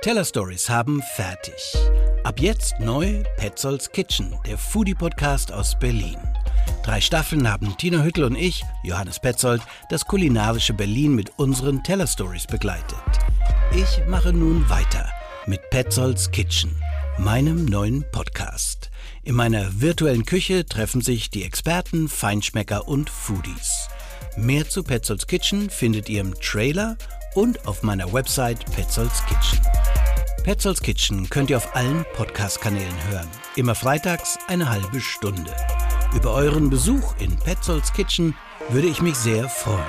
Teller Stories haben fertig. Ab jetzt neu Petzolds Kitchen, der Foodie-Podcast aus Berlin. Drei Staffeln haben Tina Hüttel und ich, Johannes Petzold, das kulinarische Berlin mit unseren Teller Stories begleitet. Ich mache nun weiter mit Petzolds Kitchen, meinem neuen Podcast. In meiner virtuellen Küche treffen sich die Experten, Feinschmecker und Foodies. Mehr zu Petzolds Kitchen findet ihr im Trailer und auf meiner Website Petzolds Kitchen. Petzolds Kitchen könnt ihr auf allen Podcast-Kanälen hören. Immer freitags eine halbe Stunde. Über euren Besuch in Petzolds Kitchen würde ich mich sehr freuen.